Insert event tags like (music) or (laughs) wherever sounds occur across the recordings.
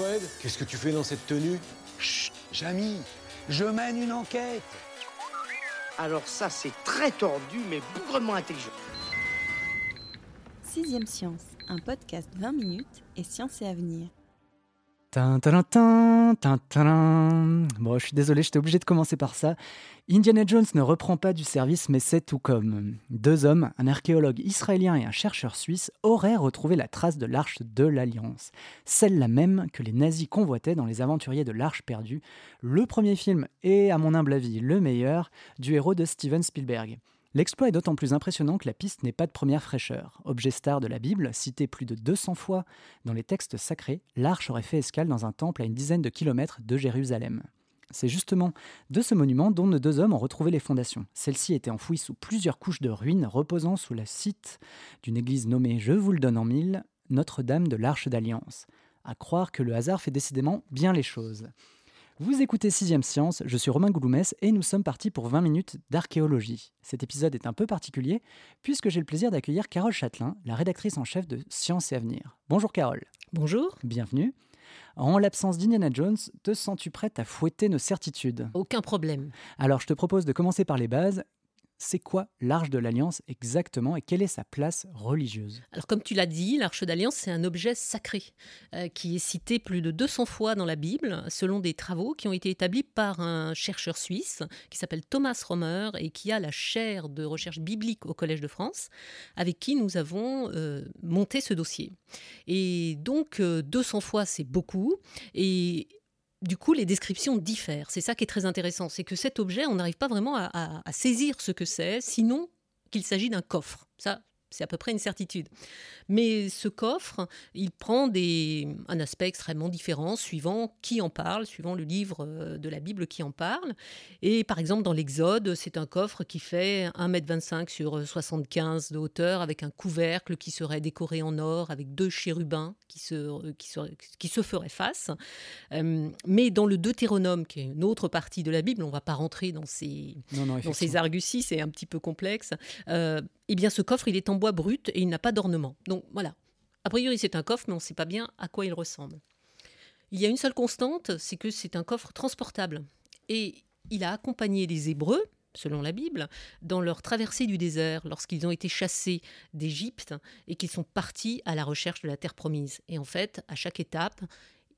Fred, qu'est-ce que tu fais dans cette tenue? Chut, Jamy, je mène une enquête. Alors ça, c'est très tordu, mais bougrement intelligent. Sixième Science, un podcast 20 minutes et science et avenir. Bon, je suis désolé, j'étais obligé de commencer par ça. Indiana Jones ne reprend pas du service, mais c'est tout comme. Deux hommes, un archéologue israélien et un chercheur suisse, auraient retrouvé la trace de l'arche de l'Alliance. Celle-là même que les nazis convoitaient dans Les Aventuriers de l'Arche perdue, le premier film et, à mon humble avis, le meilleur, du héros de Steven Spielberg. L'exploit est d'autant plus impressionnant que la piste n'est pas de première fraîcheur. Objet star de la Bible, cité plus de 200 fois dans les textes sacrés, l'arche aurait fait escale dans un temple à une dizaine de kilomètres de Jérusalem. C'est justement de ce monument dont nos deux hommes ont retrouvé les fondations. Celle-ci était enfouie sous plusieurs couches de ruines reposant sous la site d'une église nommée, je vous le donne en mille, Notre-Dame de l'Arche d'Alliance. À croire que le hasard fait décidément bien les choses. Vous écoutez Sixième Science, je suis Romain Gouloumès et nous sommes partis pour 20 minutes d'archéologie. Cet épisode est un peu particulier puisque j'ai le plaisir d'accueillir Carole Châtelain, la rédactrice en chef de Science et Avenir. Bonjour Carole. Bonjour. Bienvenue. En l'absence d'Indiana Jones, te sens-tu prête à fouetter nos certitudes? Aucun problème. Alors je te propose de commencer par les bases. C'est quoi l'Arche de l'Alliance exactement et quelle est sa place religieuse? Alors comme tu l'as dit, l'Arche d'Alliance, c'est un objet sacré euh, qui est cité plus de 200 fois dans la Bible, selon des travaux qui ont été établis par un chercheur suisse qui s'appelle Thomas Romer et qui a la chaire de recherche biblique au Collège de France, avec qui nous avons euh, monté ce dossier. Et donc euh, 200 fois, c'est beaucoup. Du coup, les descriptions diffèrent. C'est ça qui est très intéressant, c'est que cet objet, on n'arrive pas vraiment à, saisir ce que c'est, sinon qu'il s'agit d'un coffre. Ça, c'est à peu près une certitude. Mais ce coffre, il prend des, un aspect extrêmement différent suivant qui en parle, suivant le livre euh, de la Bible qui en parle. Et par exemple, dans l'Exode, c'est un coffre qui fait 1m25 sur 75 de hauteur, avec un couvercle qui serait décoré en or, avec deux chérubins qui se, qui se, qui se feraient face. Euh, mais dans le Deutéronome, qui est une autre partie de la Bible, on ne va pas rentrer dans ces, Non, non, dans ces arguties, c'est un petit peu complexe. Euh, eh bien, ce coffre, il est en bois brut et il n'a pas d'ornement. Donc voilà. A priori, c'est un coffre, mais on ne sait pas bien à quoi il ressemble. Il y a une seule constante, c'est que c'est un coffre transportable. Et il a accompagné les Hébreux, selon la Bible, dans leur traversée du désert, lorsqu'ils ont été chassés d'Égypte et qu'ils sont partis à la recherche de la terre promise. Et en fait, à chaque étape,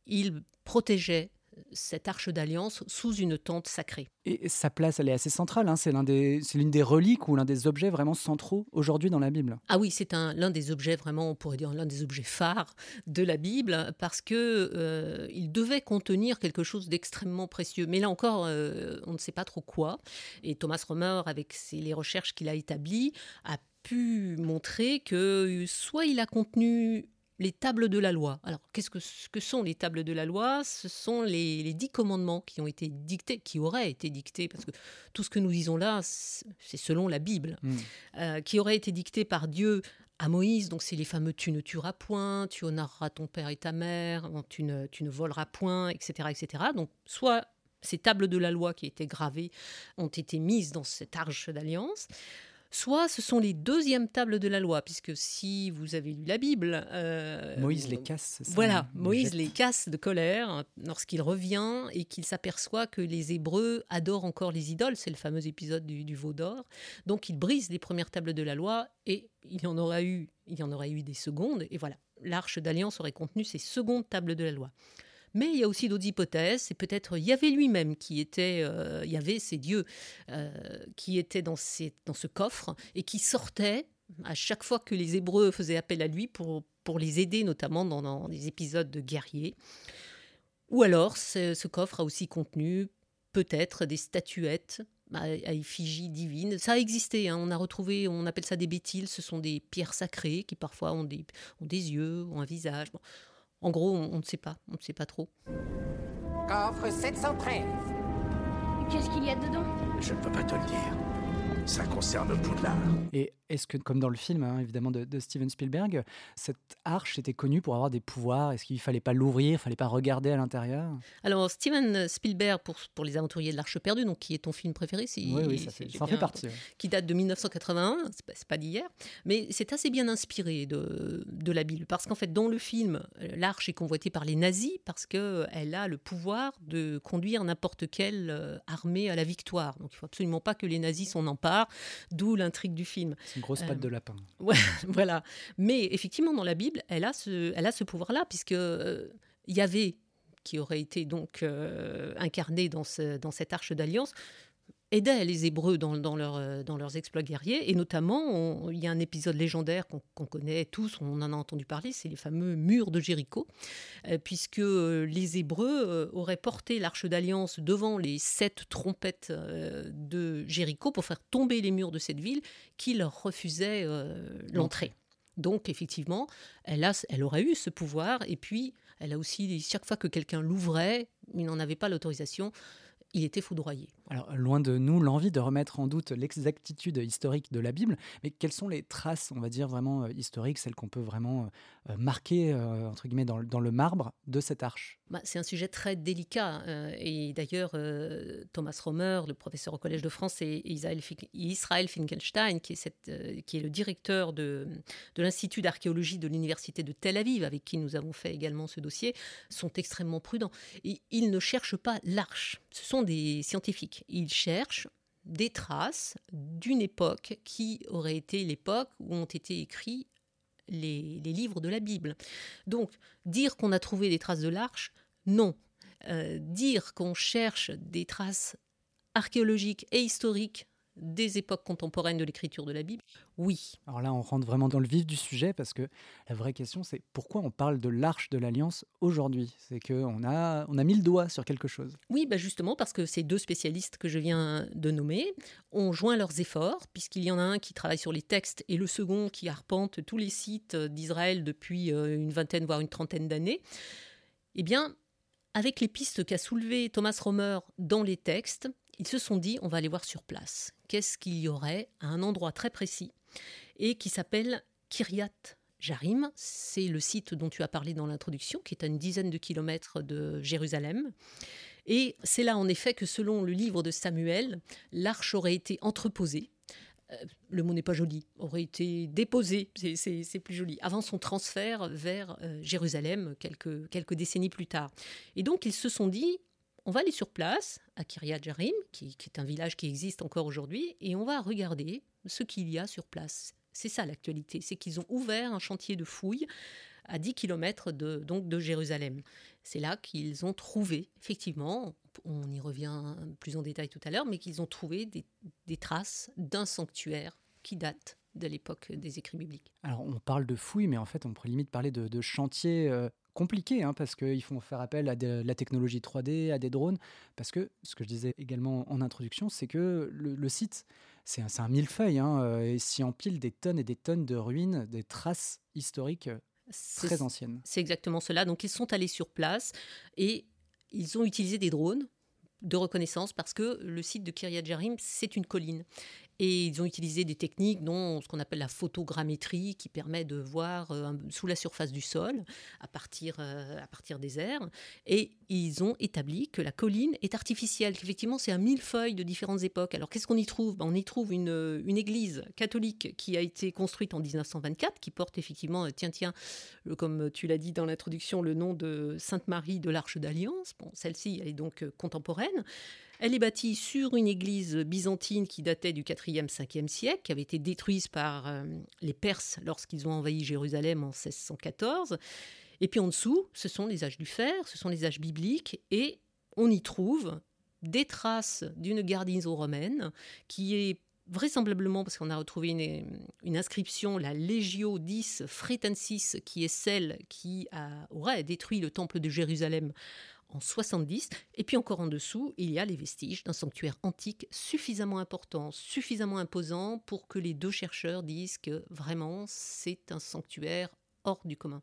ils protégeaient cette arche d'alliance sous une tente sacrée. Et sa place, elle est assez centrale. hein. C'est des, l'une des reliques ou l'un des objets vraiment centraux aujourd'hui dans la Bible. Ah oui, c'est un l'un des objets vraiment, on pourrait dire l'un des objets phares de la Bible parce que euh, il devait contenir quelque chose d'extrêmement précieux. Mais là encore, euh, on ne sait pas trop quoi. Et Thomas Romer, avec ses- les recherches qu'il a établies, a pu montrer que soit il a contenu les tables de la loi. Alors, qu'est-ce que, ce que sont les tables de la loi? Ce sont les, les dix commandements qui ont été dictés, qui auraient été dictés, parce que tout ce que nous disons là, c'est selon la Bible Mm. euh, qui aurait été dicté par Dieu à Moïse. Donc, c'est les fameux tu ne tueras point, tu honoreras ton père et ta mère, tu ne, tu ne voleras point, etc., etc. Donc, soit ces tables de la loi qui étaient gravées ont été mises dans cette arche d'alliance. Soit ce sont les deuxièmes tables de la loi, puisque si vous avez lu la Bible, euh, Moïse les casse, c'est ça voilà, hein, Moïse jette. les casse de colère lorsqu'il revient et qu'il s'aperçoit que les Hébreux adorent encore les idoles. C'est le fameux épisode du, du veau d'or. Donc il brise les premières tables de la loi et il y en aura eu, il y en aurait eu des secondes. Et voilà, l'arche d'alliance aurait contenu ces secondes tables de la loi. Mais il y a aussi d'autres hypothèses. C'est peut-être Yahvé lui-même qui était, euh, Yahvé, c'est Dieu, euh, qui était dans, ce coffre et qui sortait à chaque fois que les Hébreux faisaient appel à lui pour, les aider, notamment dans, des épisodes de guerriers. Ou alors, ce, coffre a aussi contenu peut-être des statuettes à effigie divine. Ça a existé, hein. on a retrouvé, on appelle ça des bétiles, ce sont des pierres sacrées qui parfois ont des yeux, ont un visage. En gros, on, on ne sait pas, on ne sait pas trop. Coffre 713. Qu'est-ce qu'il y a dedans? Je ne peux pas te le dire. Ça concerne Poudlard. Et est-ce que, comme dans le film, hein, évidemment, de, de, Steven Spielberg, cette arche était connue pour avoir des pouvoirs? Est-ce qu'il ne fallait pas l'ouvrir, il ne fallait pas regarder à l'intérieur? Alors, Steven Spielberg, pour, pour Les Aventuriers de l'Arche perdue, donc, qui est ton film préféré, si, oui, oui, ça, fait, ça en fait partie. Ouais. Qui date de 1981, c'est pas, pas d'hier, mais c'est assez bien inspiré de, de la Bible. Parce qu'en fait, dans le film, l'arche est convoitée par les nazis parce qu'elle a le pouvoir de conduire n'importe quelle euh, armée à la victoire. Donc, il ne faut absolument pas que les nazis s'en emparent d'où l'intrigue du film. C'est une grosse patte euh, de lapin. (laughs) Ouais, voilà. Mais effectivement, dans la Bible, elle a ce, elle a ce pouvoir-là, puisque euh, Yahvé, qui aurait été donc euh, incarné dans, ce, dans cette arche d'alliance, aidait les Hébreux dans, dans, leur, euh, dans leurs exploits guerriers. Et notamment, il y a un épisode légendaire qu'on qu connaît tous, on en a entendu parler, c'est les fameux murs de Jéricho, euh, puisque euh, les Hébreux euh, auraient porté l'arche d'alliance devant les sept trompettes euh, de Jéricho pour faire tomber les murs de cette ville qui leur refusaient euh, l'entrée. Donc effectivement, elle, a, elle aurait eu ce pouvoir, et puis elle a aussi, chaque fois que quelqu'un l'ouvrait, il n'en avait pas l'autorisation, il était foudroyé. Alors, loin de nous l'envie de remettre en doute l'exactitude historique de la Bible, mais quelles sont les traces, on va dire, vraiment euh, historiques, celles qu'on peut vraiment euh, marquer, euh, entre guillemets, dans, le marbre de cette arche? Bah, C'est un sujet très délicat. Et d'ailleurs, Thomas Romer, le professeur au Collège de France, et Israël, Finkelstein, qui est, cette, qui est le directeur de, de l'Institut d'archéologie de l'Université de Tel Aviv, avec qui nous avons fait également ce dossier, sont extrêmement prudents. Et ils ne cherchent pas l'arche. Ce sont des scientifiques ils cherchent des traces d'une époque qui aurait été l'époque où ont été écrits les, les, livres de la Bible. Donc, dire qu'on a trouvé des traces de l'arche, non. Euh, dire qu'on cherche des traces archéologiques et historiques des époques contemporaines de l'écriture de la Bible Oui. Alors là, on rentre vraiment dans le vif du sujet parce que la vraie question, c'est pourquoi on parle de l'arche de l'Alliance aujourd'hui? C'est qu'on a, on a mis le doigt sur quelque chose. Oui, bah justement parce que ces deux spécialistes que je viens de nommer ont joint leurs efforts, puisqu'il y en a un qui travaille sur les textes et le second qui arpente tous les sites d'Israël depuis une vingtaine, voire une trentaine d'années. Eh bien, avec les pistes qu'a soulevées Thomas Romer dans les textes, ils se sont dit on va aller voir sur place. Qu'est-ce qu'il y aurait à un endroit très précis et qui s'appelle Kiryat Jarim. C'est le site dont tu as parlé dans l'introduction, qui est à une dizaine de kilomètres de Jérusalem. Et c'est là en effet que selon le livre de Samuel, l'arche aurait été entreposée. Euh, le mot n'est pas joli, aurait été déposé, c'est plus joli, avant son transfert vers euh, Jérusalem quelques décennies plus tard. Et donc ils se sont dit, on va aller sur place, à Kiryat Jarim, qui, est un village qui existe encore aujourd'hui, et on va regarder ce qu'il y a sur place. C'est ça l'actualité, c'est qu'ils ont ouvert un chantier de fouilles à 10 km de, donc de Jérusalem. C'est là qu'ils ont trouvé, effectivement, on y revient plus en détail tout à l'heure, mais qu'ils ont trouvé des, des traces d'un sanctuaire qui date de l'époque des écrits bibliques. Alors on parle de fouilles, mais en fait on pourrait limite parler de, de chantier euh, compliqué hein, parce qu'ils font faire appel à de, la technologie 3D, à des drones. Parce que ce que je disais également en introduction, c'est que le, le site, c'est un, un millefeuille hein, et s'y empile des tonnes et des tonnes de ruines, des traces historiques très anciennes. C'est exactement cela. Donc ils sont allés sur place et ils ont utilisé des drones de reconnaissance parce que le site de Kiryat Jarim, c'est une colline. Et ils ont utilisé des techniques, dont ce qu'on appelle la photogrammétrie, qui permet de voir euh, sous la surface du sol, à partir, euh, à partir des airs. Et ils ont établi que la colline est artificielle, qu'effectivement c'est un millefeuille de différentes époques. Alors qu'est-ce qu'on y trouve? Ben, On y trouve une, une église catholique qui a été construite en 1924, qui porte effectivement, tiens, tiens, comme tu l'as dit dans l'introduction, le nom de Sainte Marie de l'Arche d'Alliance. Bon, celle-ci, elle est donc contemporaine. Elle est bâtie sur une église byzantine qui datait du 4e, 5e siècle, qui avait été détruite par euh, les Perses lorsqu'ils ont envahi Jérusalem en 1614. Et puis en dessous, ce sont les âges du fer, ce sont les âges bibliques, et on y trouve des traces d'une garnison romaine qui est vraisemblablement, parce qu'on a retrouvé une, inscription, la Legio 10 Fretensis, qui est celle qui a, aurait détruit le temple de Jérusalem en 70. Et puis encore en dessous, il y a les vestiges d'un sanctuaire antique suffisamment important, suffisamment imposant pour que les deux chercheurs disent que vraiment c'est un sanctuaire hors du commun.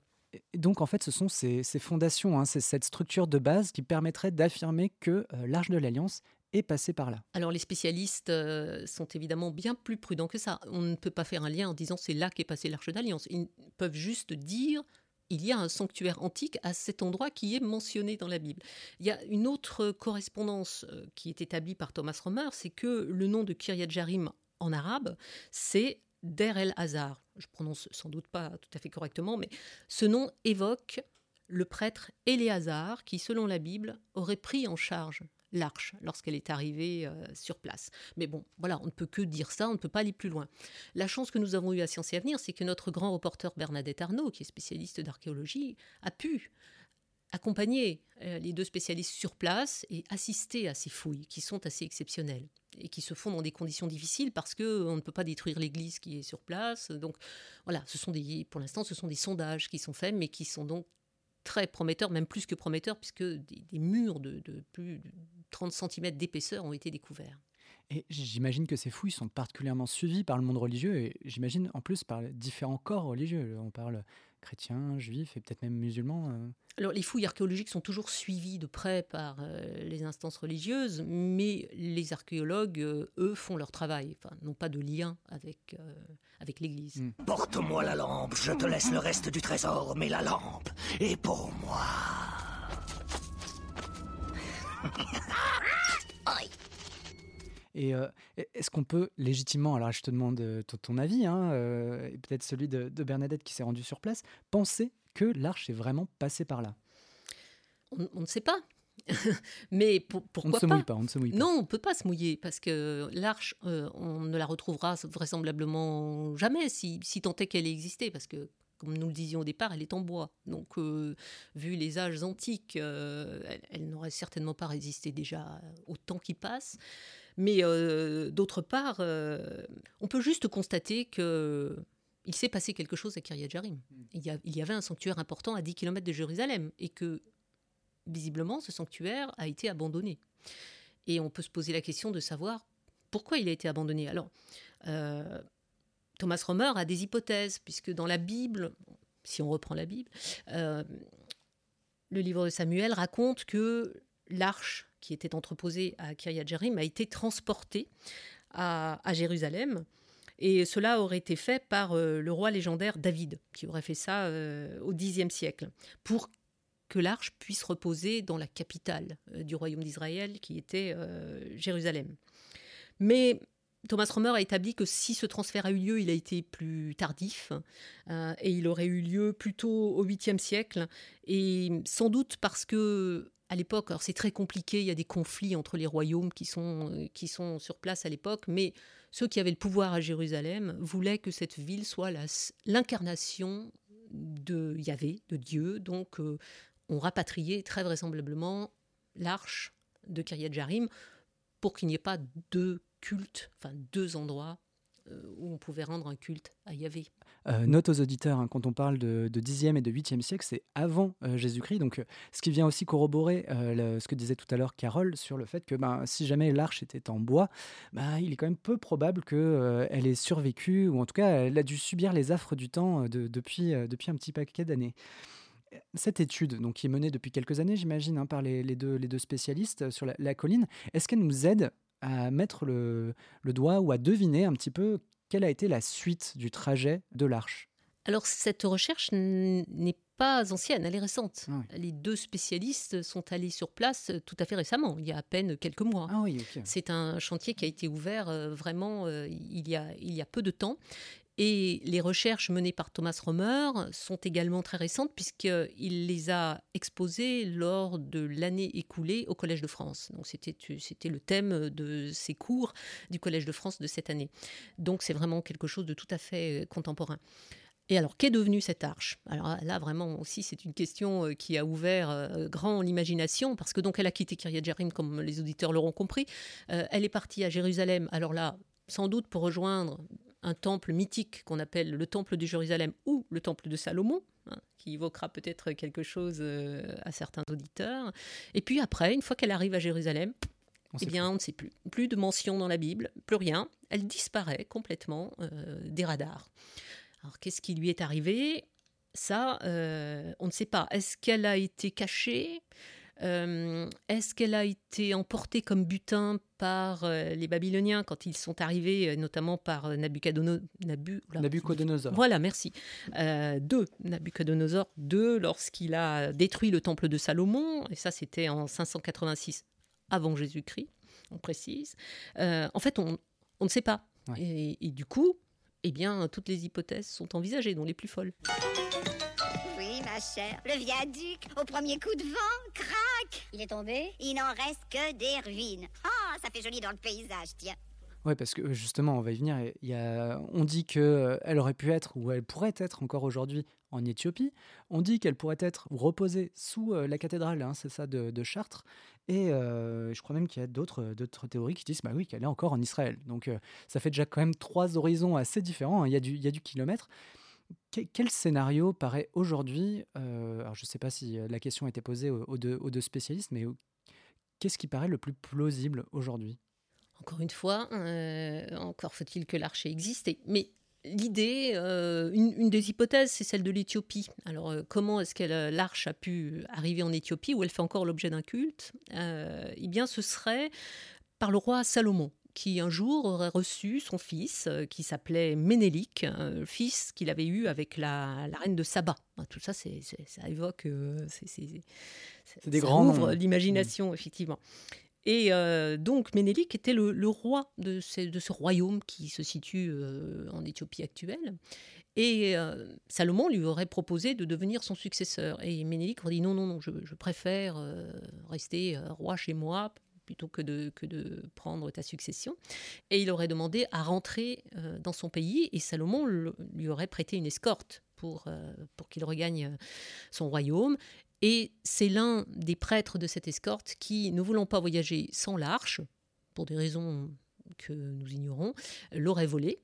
Et donc en fait, ce sont ces, fondations, hein, c'est cette structure de base qui permettrait d'affirmer que euh, l'Arche de l'Alliance est passé par là. Alors les spécialistes euh, sont évidemment bien plus prudents que ça. On ne peut pas faire un lien en disant c'est là qu'est passé l'Arche d'Alliance. Ils peuvent juste dire il y a un sanctuaire antique à cet endroit qui est mentionné dans la Bible. Il y a une autre correspondance euh, qui est établie par Thomas Romer, c'est que le nom de Kiryat Jarim en arabe, c'est Der el Hazar. Je prononce sans doute pas tout à fait correctement, mais ce nom évoque le prêtre Éléazar qui, selon la Bible, aurait pris en charge l'arche lorsqu'elle est arrivée euh, sur place. Mais bon, voilà, on ne peut que dire ça, on ne peut pas aller plus loin. La chance que nous avons eue à Sciences et Avenir, c'est que notre grand reporter Bernadette Arnaud, qui est spécialiste d'archéologie, a pu accompagner euh, les deux spécialistes sur place et assister à ces fouilles qui sont assez exceptionnelles et qui se font dans des conditions difficiles parce que on ne peut pas détruire l'église qui est sur place. Donc voilà, ce sont des, pour l'instant, ce sont des sondages qui sont faits, mais qui sont donc très prometteur, même plus que prometteur, puisque des, murs de, plus 30 cm d'épaisseur ont été découverts. Et j'imagine que ces fouilles sont particulièrement suivies par le monde religieux et j'imagine en plus par différents corps religieux. On parle chrétiens, juifs et peut-être même musulmans. Euh. Alors les fouilles archéologiques sont toujours suivies de près par euh, les instances religieuses, mais les archéologues, euh, eux, font leur travail, enfin, n'ont pas de lien avec, avec l'Église. Hmm. Porte-moi la lampe, je te laisse le reste du trésor, mais la lampe est pour moi. Et euh, est-ce qu'on peut légitimement, alors je te demande euh, ton, avis, hein, euh, et peut-être celui de, Bernadette qui s'est rendue sur place, penser que l'arche est vraiment passée par là? On, ne sait pas. (laughs) Mais pour, pourquoi on ne se mouille pas, on ne se mouille pas. Non, on ne peut pas se mouiller parce que l'arche, on ne la retrouvera vraisemblablement jamais si, si tant est qu'elle ait existé parce que comme nous le disions au départ, elle est en bois. Donc, vu les âges antiques, elle, elle n'aurait certainement pas résisté déjà au temps qui passe. Mais euh, d'autre part, euh, on peut juste constater que il s'est passé quelque chose à Kiryat Jarim. Hmm. Il y, il y, avait un sanctuaire important à 10 km de Jérusalem et que, visiblement, ce sanctuaire a été abandonné. Et on peut se poser la question de savoir pourquoi il a été abandonné. Alors, euh, Thomas Romer a des hypothèses, puisque dans la Bible, si on reprend la Bible, le livre de Samuel raconte que l'arche qui était entreposé à Kiryat Jerim a été transporté à, Jérusalem. Et cela aurait été fait par euh, le roi légendaire David, qui aurait fait ça euh, au Xe siècle, pour que l'arche puisse reposer dans la capitale euh, du royaume d'Israël, qui était Jérusalem. Mais Thomas Romer a établi que si ce transfert a eu lieu, il a été plus tardif et il aurait eu lieu plutôt au 8e siècle et sans doute parce que à l'époque, alors c'est très compliqué, il y a des conflits entre les royaumes qui sont, euh, qui sont sur place à l'époque, mais ceux qui avaient le pouvoir à Jérusalem voulaient que cette ville soit l'incarnation de Yahvé, de Dieu. Donc, euh, on rapatriait très vraisemblablement l'arche de Kiryat Jarim pour qu'il n'y ait pas deux cultes, enfin deux endroits euh, où on pouvait rendre un culte à Yahvé. Euh, note aux auditeurs, hein, quand on parle de, 10e et de 8e siècle, c'est avant euh, Jésus-Christ. Donc, ce qui vient aussi corroborer ce que disait tout à l'heure Carole sur le fait que ben, si jamais l'arche était en bois, ben, il est quand même peu probable qu'elle ait survécu, ou en tout cas, elle a dû subir les affres du temps depuis, depuis un petit paquet d'années. Cette étude, donc, qui est menée depuis quelques années, j'imagine, hein, par les, deux, spécialistes sur la colline, est-ce qu'elle nous aide à mettre le, doigt ou à deviner un petit peu quelle a été la suite du trajet de l'arche Alors cette recherche n'est pas ancienne, elle est récente. Ah Les deux spécialistes sont allés sur place tout à fait récemment, il y a à peine quelques mois. Ah C'est un chantier qui a été ouvert euh, vraiment euh, il, y a, il y a peu de temps. Et les recherches menées par Thomas Romer sont également très récentes puisqu'il les a exposées lors de l'année écoulée au Collège de France. Donc c'était, c'était le thème de ses cours du Collège de France de cette année. Donc c'est vraiment quelque chose de tout à fait contemporain. Et alors, qu'est devenue cette arche? Alors là, vraiment aussi, c'est une question euh, qui a ouvert euh, grand l'imagination, parce que donc elle a quitté Kiryat Jerim, comme les auditeurs l'auront compris. Euh, elle est partie à Jérusalem. Alors là, sans doute pour rejoindre un temple mythique qu'on appelle le temple de Jérusalem ou le temple de Salomon, hein, qui évoquera peut-être quelque chose euh, à certains auditeurs. Et puis après, une fois qu'elle arrive à Jérusalem, eh bien, on ne sait plus. Plus de mention dans la Bible, plus rien. Elle disparaît complètement euh, des radars. Alors, qu'est-ce qui lui est arrivé? Ça, euh, on ne sait pas. Est-ce qu'elle a été cachée? Euh, Est-ce qu'elle a été emportée comme butin par les Babyloniens quand ils sont arrivés, notamment par Nabucodonosor Nabucodonosor. Voilà, merci. deux, Nabucodonosor II, lorsqu'il a détruit le temple de Salomon, et ça c'était en 586 avant Jésus-Christ, on précise. en fait, on, on ne sait pas. Et, du coup, eh bien, toutes les hypothèses sont envisagées, dont les plus folles. Oui, ma chère. Le viaduc, au premier coup de vent, crac Il est tombé? Il n'en reste que des ruines. Ah, ça fait joli dans le paysage, tiens. Oui, parce que justement, on va y venir. Il y a, on dit qu'elle elle aurait pu être, ou elle pourrait être encore aujourd'hui, en Éthiopie. On dit qu'elle pourrait être reposée sous la cathédrale, hein, c'est ça, de, Chartres. Et je crois même qu'il y a d'autres, théories qui disent bah oui, qu'elle est encore en Israël. Donc ça fait déjà quand même trois horizons assez différents. Hein. Il, y a du, il y a du kilomètre. Quel scénario paraît aujourd'hui Alors je ne sais pas si la question a été posée aux, deux, spécialistes, mais qu'est-ce qui paraît le plus plausible aujourd'hui? Encore une fois, encore faut-il que l'archer existe. Mais L'idée, euh, une, des hypothèses, c'est celle de l'Éthiopie. Alors, euh, comment est-ce que l'arche a pu arriver en Éthiopie, où elle fait encore l'objet d'un culte euh, Eh bien, ce serait par le roi Salomon qui un jour aurait reçu son fils, qui s'appelait Ménélique, fils qu'il avait eu avec la, reine de Saba. Tout ça, c'est, ça évoque, c'est, des grands ouvre l'imagination, effectivement. Et euh, donc Ménélique était le, roi de ce, de ce, royaume qui se situe euh, en Éthiopie actuelle. Et euh, Salomon lui aurait proposé de devenir son successeur. Et Ménélique aurait dit non, non, non, je, préfère rester roi chez moi plutôt que de, que de prendre ta succession. Et il aurait demandé à rentrer dans son pays et Salomon lui aurait prêté une escorte pour, pour qu'il regagne son royaume. Et c'est l'un des prêtres de cette escorte qui, ne voulant pas voyager sans l'arche, pour des raisons que nous ignorons, l'aurait volée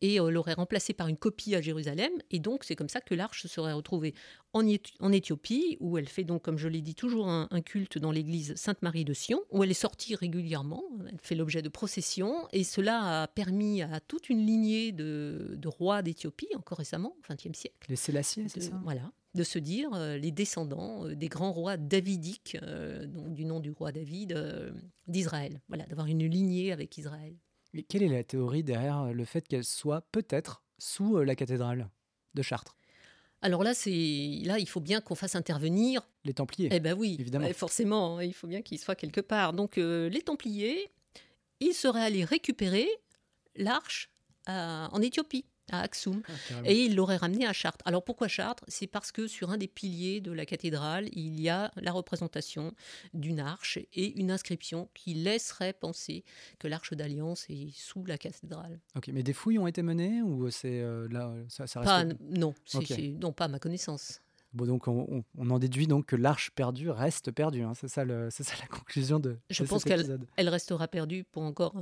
et euh, l'aurait remplacée par une copie à Jérusalem. Et donc, c'est comme ça que l'arche serait retrouvée en, Éthiopie, où elle fait donc, comme je l'ai dit, toujours un, culte dans l'église Sainte-Marie de Sion, où elle est sortie régulièrement. Elle fait l'objet de processions, et cela a permis à toute une lignée de, rois d'Éthiopie, encore récemment, au XXe siècle. Les Sélassiens, c'est ça? Voilà, de se dire euh, les descendants euh, des grands rois davidiques, euh, donc du nom du roi David, d'Israël. Voilà, d'avoir une lignée avec Israël. Et quelle est la théorie derrière le fait qu'elle soit peut-être sous la cathédrale de Chartres? Alors là, c'est là, il faut bien qu'on fasse intervenir les Templiers. Eh ben oui, évidemment. forcément, hein, il faut bien qu'ils soient quelque part. Donc les Templiers, ils seraient allés récupérer l'arche en Éthiopie à Axum. Ah, et il l'aurait ramené à Chartres. Alors pourquoi Chartres? C'est parce que sur un des piliers de la cathédrale, il y a la représentation d'une arche et une inscription qui laisserait penser que l'arche d'alliance est sous la cathédrale. Ok, mais des fouilles ont été menées ou c'est euh, là ça, reste... pas, non, non, pas à ma connaissance. Bon, donc on, en déduit donc que l'arche perdue reste perdue. Hein. C'est ça, ça, la conclusion de. Je pense qu'elle elle restera perdue pour encore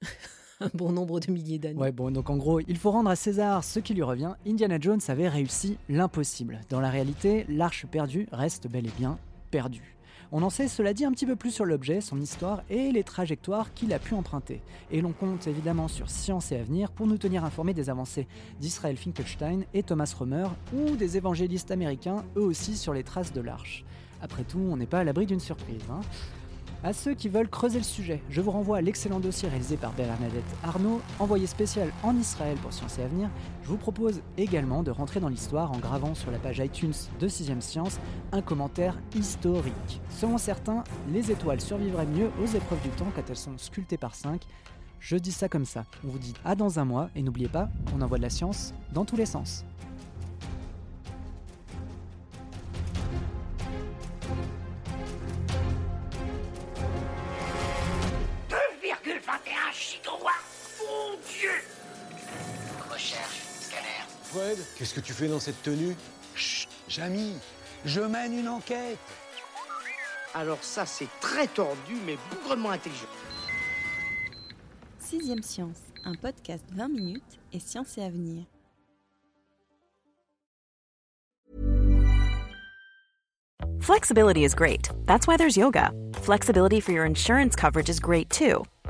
(laughs) un bon nombre de milliers d'années. Ouais, bon, donc en gros, il faut rendre à César ce qui lui revient. Indiana Jones avait réussi l'impossible. Dans la réalité, l'arche perdue reste bel et bien perdue. On en sait, cela dit, un petit peu plus sur l'objet, son histoire et les trajectoires qu'il a pu emprunter. Et l'on compte évidemment sur Science et Avenir pour nous tenir informés des avancées d'Israël Finkelstein et Thomas Romer, ou des évangélistes américains, eux aussi sur les traces de l'arche. Après tout, on n'est pas à l'abri d'une surprise. Hein à ceux qui veulent creuser le sujet, je vous renvoie à l'excellent dossier réalisé par Bernadette Arnaud, envoyé spécial en Israël pour Science et Avenir. Je vous propose également de rentrer dans l'histoire en gravant sur la page iTunes de 6ème Science un commentaire historique. Selon certains, les étoiles survivraient mieux aux épreuves du temps quand elles sont sculptées par 5. Je dis ça comme ça. On vous dit à dans un mois et n'oubliez pas, on envoie de la science dans tous les sens. 21 gigawatt Mon Dieu Recherche, scanner. Fred, qu'est-ce que tu fais dans cette tenue? Chut, Jamy, je mène une enquête. Alors ça, c'est très tordu, mais bougrement intelligent. Sixième Science, un podcast 20 minutes et science et avenir. Flexibility is great. That's why there's yoga. Flexibility for your insurance coverage is great too.